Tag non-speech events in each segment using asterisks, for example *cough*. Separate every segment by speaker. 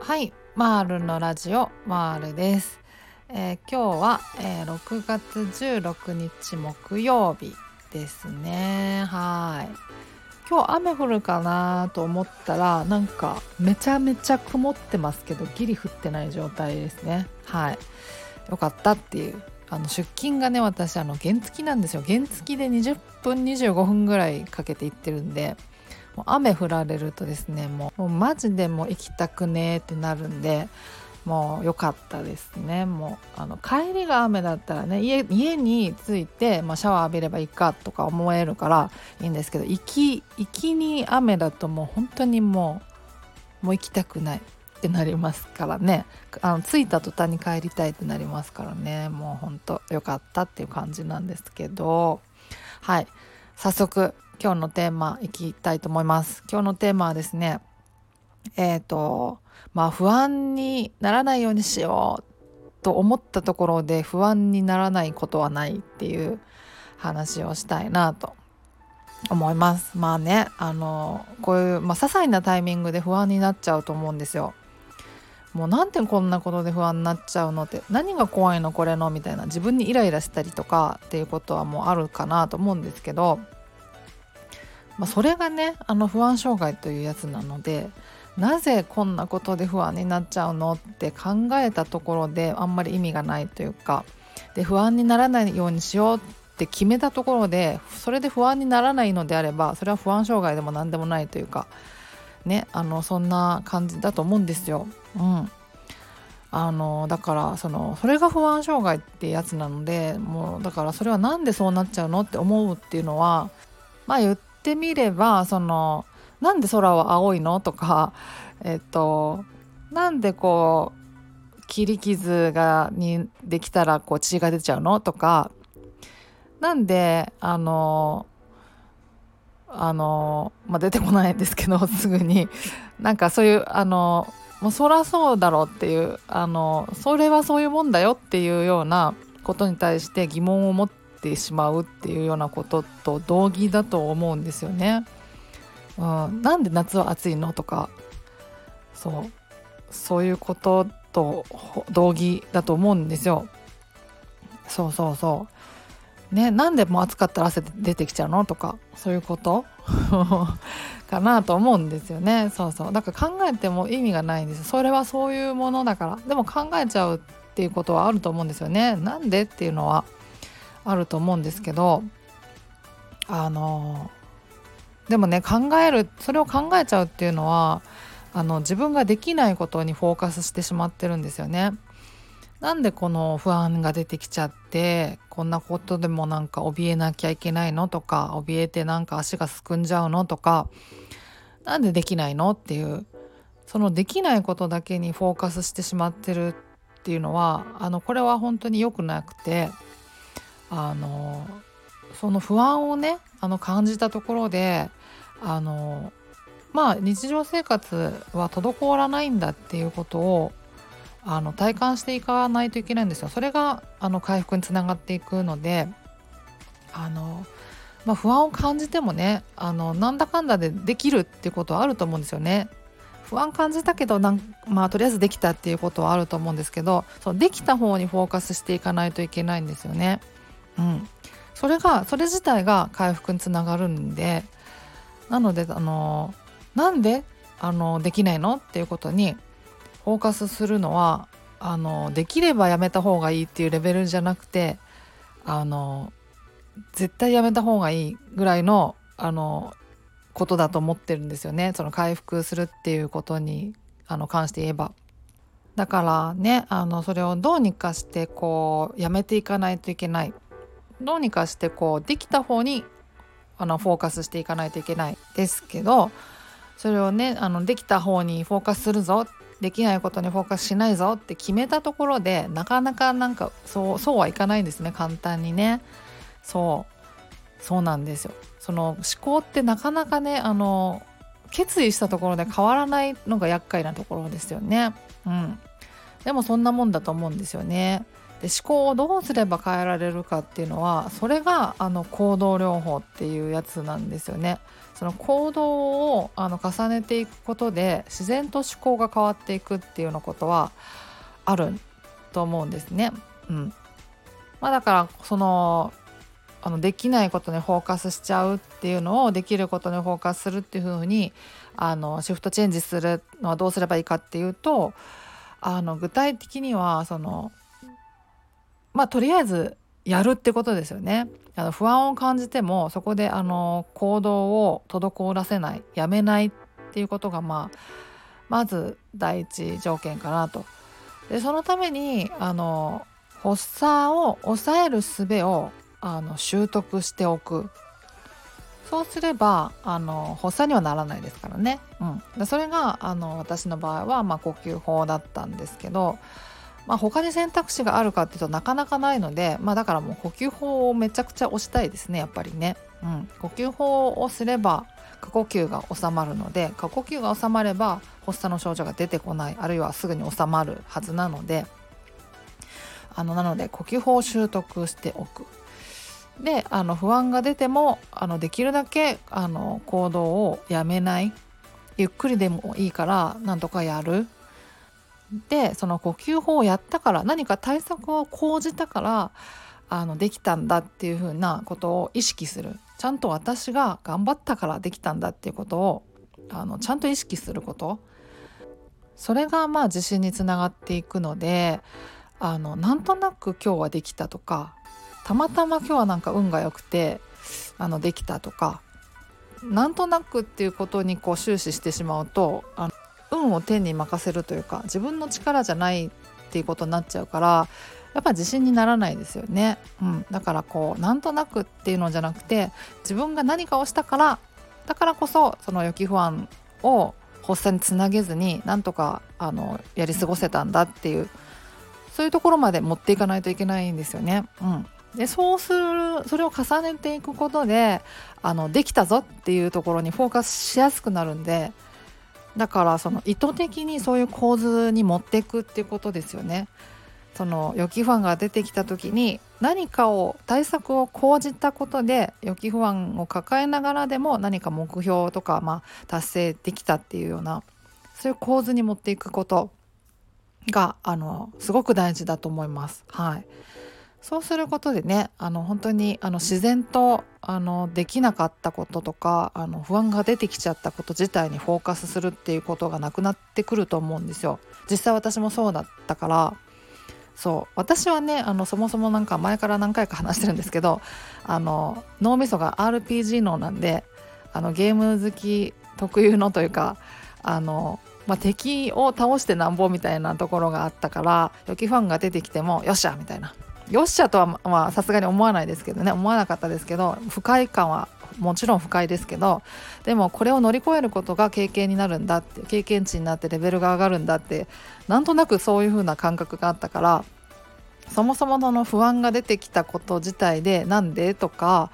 Speaker 1: はいマールのラジオマールです、えー、今日は、えー、6月16日木曜日ですね。はい。今日雨降るかなと思ったらなんかめちゃめちゃ曇ってますけどギリ降ってない状態ですね。はい。よかったっていうあの出勤がね私あの原付なんですよ。原付で20分25分ぐらいかけて行ってるんでもう雨降られるとですねもうマジでもう行きたくねーってなるんでもう良かったですね。もうあの帰りが雨だったらね家に着いて、まあ、シャワー浴びればいいかとか思えるからいいんですけど行き行きに雨だともう本当にもうもう行きたくない。ってなりますからね。あの着いた途端に帰りたいってなりますからね。もうほんと良かったっていう感じなんですけど。はい。早速今日のテーマいきたいと思います。今日のテーマはですねえっ、ー、とまあ不安にならないようにしようと思ったところで不安にならないことはないっていう話をしたいなと思います。まあねあのこういう、まあ、些細なタイミングで不安になっちゃうと思うんですよ。もうなんでこんなことで不安になっちゃうのって何が怖いのこれのみたいな自分にイライラしたりとかっていうことはもうあるかなと思うんですけど、まあ、それがねあの不安障害というやつなのでなぜこんなことで不安になっちゃうのって考えたところであんまり意味がないというかで不安にならないようにしようって決めたところでそれで不安にならないのであればそれは不安障害でも何でもないというかねあのそんな感じだと思うんですよ。うん、あのだからそのそれが不安障害ってやつなのでもうだからそれは何でそうなっちゃうのって思うっていうのはまあ言ってみればそのなんで空は青いのとかえっとなんでこう切り傷がにできたらこう血が出ちゃうのとかなんであのあの、まあ、出てこないんですけど *laughs* すぐになんかそういうあのもうそらそうだろうっていうあのそれはそういうもんだよっていうようなことに対して疑問を持ってしまうっていうようなことと同義だと思うんですよね。うん、なんで夏は暑いのとかそうそういうことと同義だと思うんですよ。そうそうそう。ね、なんでもう暑かったら汗出てきちゃうの？とかそういうこと？*laughs* かなと思うんですよね。そうそう。だから考えても意味がないんですそれはそういうものだから。でも考えちゃうっていうことはあると思うんですよね。なんでっていうのはあると思うんですけどあのでもね考えるそれを考えちゃうっていうのはあの自分ができないことにフォーカスしてしまってるんですよね。なんでこの不安が出てきちゃってこんなことでもなんか怯えなきゃいけないのとか怯えてなんか足がすくんじゃうのとかなんでできないのっていうそのできないことだけにフォーカスしてしまってるっていうのはあのこれは本当に良くなくてあのその不安をねあの感じたところであのまあ日常生活は滞らないんだっていうことをあの体感していかないといけないんですよそれがあの回復につながっていくのであの、まあ、不安を感じてもねあのなんだかんだでできるっていうことはあると思うんですよね。不安感じたけどなんまあとりあえずできたっていうことはあると思うんですけどそのできた方にフォーカスしていかないといけないんですよね。うん、それがそれ自体が回復につながるんでなのであのなんであのできないのっていうことにフォーカスするのはあのできればやめた方がいいっていうレベルじゃなくてあの絶対やめた方がいいぐらいのあのことだと思ってるんですよねその回復するっていうことにあの関して言えば。だからねあのそれをどうにかしてこうやめていかないといけないどうにかしてこうできた方にあのフォーカスしていかないといけないですけどそれをねあのできた方にフォーカスするぞできないことにフォーカスしないぞって決めたところでなかなかなんかそうそうはいかないんですね。簡単にね。そう。そうなんですよ。その思考ってなかなかねあの決意したところで変わらないのが厄介なところですよね。うん。でもそんなもんだと思うんですよね。で思考をどうすれば変えられるかっていうのはそれがあの行動療法っていうやつなんですよね。その行動をあの重ねていくことで自然と思考が変わっていくっていうようなことはあると思うんですね。うんまあ、だからそのあのできないことにフォーカスしちゃうっていうのをできることにフォーカスするっていう風にあにシフトチェンジするのはどうすればいいかっていうとあの具体的にはそのまあとりあえずやるってことですよね。あの不安を感じてもそこであの行動を滞らせないやめないっていうことが、まあ、まず第一条件かなと。でそのためにあの発作を抑える術をあの習得しておくそうすればあの発作にはならないですからね、うん、でそれがあの私の場合は、まあ、呼吸法だったんですけどまあ、他に選択肢があるかっていうとなかなかないので、まあ、だからもう呼吸法をめちゃくちゃ推したいですねやっぱりね。うん、呼吸法をすれば過呼吸が収まるので過呼吸が収まれば発作の症状が出てこないあるいはすぐに収まるはずなのであのなので呼吸法を習得しておく。であの不安が出てもあのできるだけあの行動をやめないゆっくりでもいいからなんとかやるでその呼吸法をやったから何か対策を講じたからあのできたんだっていうふうなことを意識する。ちゃんと私が頑張ったからできたんだっていうことをあのちゃんと意識すること。それがまあ自信につながっていくのであのなんとなく今日はできたとかたまたま今日はなんか運が良くてあのできたとかなんとなくっていうことにこう終始してしまうとあの運を天に任せるというか自分の力じゃないっていうことになっちゃうからやっぱ自信にならないですよね、うん、だからこうなんとなくっていうのじゃなくて自分が何かをしたからだからこそその予期不安を発作につなげずになんとかあのやり過ごせたんだっていうそういうところまで持っていかないといけないんですよね。うん、でそうするそれを重ねていくことであのできたぞっていうところにフォーカスしやすくなるんでだからその意図的にそういう構図に持っていくっていうことですよね。その予期不安が出てきた時に何かを対策を講じたことで予期不安を抱えながらでも何か目標とか、まあ、達成できたっていうようなそういう構図に持っていくことがあのすごく大事だと思います。はいそうすることでねあの本当にあの自然とあのできなかったこととかあの不安が出てきちゃったこと自体にフォーカスするっていうことがなくなってくると思うんですよ。実際私もそうだったから。そう。私はねあのそもそもなんか前から何回か話してるんですけどあの脳みそが RPG 脳なんであのゲーム好き特有のというかあのまあ、敵を倒してなんぼみたいなところがあったから予期ファンが出てきてもよっしゃみたいな。よっしゃとはまあさすがに思わないですけどね。思わなかったですけど不快感はもちろん不快ですけどでもこれを乗り越えることが経験になるんだって経験値になってレベルが上がるんだってなんとなくそういう風な感覚があったからそもそもの不安が出てきたこと自体でなんでとか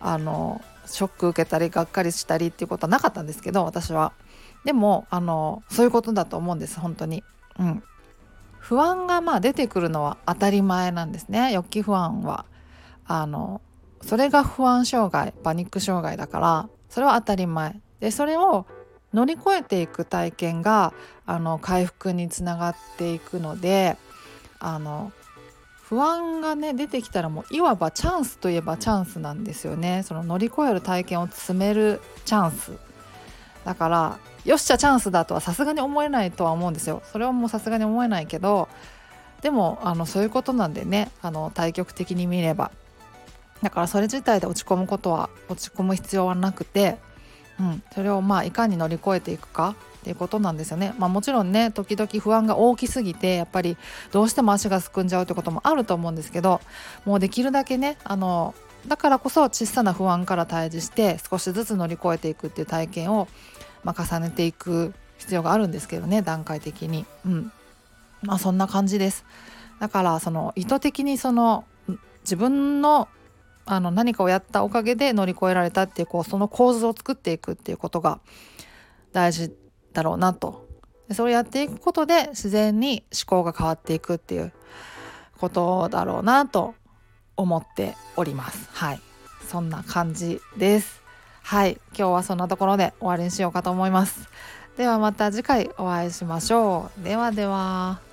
Speaker 1: あのショック受けたりがっかりしたりっていうことはなかったんですけど私は。でもあのそういうことだと思うんです本当に。うん。不安がまあ出てくるのは当たり前なんですね。予期不安は。あのそれが不安障害パニック障害だからそれは当たり前。でそれを乗り越えていく体験があの回復につながっていくのであの不安がね出てきたらもういわばチャンスといえばチャンスなんですよね。その乗り越える体験を積めるチャンス。だからよっしゃチャンスだとはさすがに思えないとは思うんですよそれはもうさすがに思えないけどでもあのそういうことなんでねあの対極的に見ればだからそれ自体で落ち込むことは落ち込む必要はなくて、うん、それをまあいかに乗り越えていくかっていうことなんですよね。まあ、もちろんね時々不安が大きすぎてやっぱりどうしても足がすくんじゃうってこともあると思うんですけどもうできるだけねあのだからこそ小さな不安から対峙して少しずつ乗り越えていくっていう体験をまあ、重ねていく必要があるんですけどね段階的に。うんまあ、そんな感じです。だからその意図的にその自分のあの何かをやったおかげで乗り越えられたっていうこうその構図を作っていくっていうことが大事だろうなとでそれをやっていくことで自然に思考が変わっていくっていうことだろうなと思っております。はい。そんな感じです。はい。今日はそんなところで終わりにしようかと思います。ではまた次回お会いしましょう。ではでは。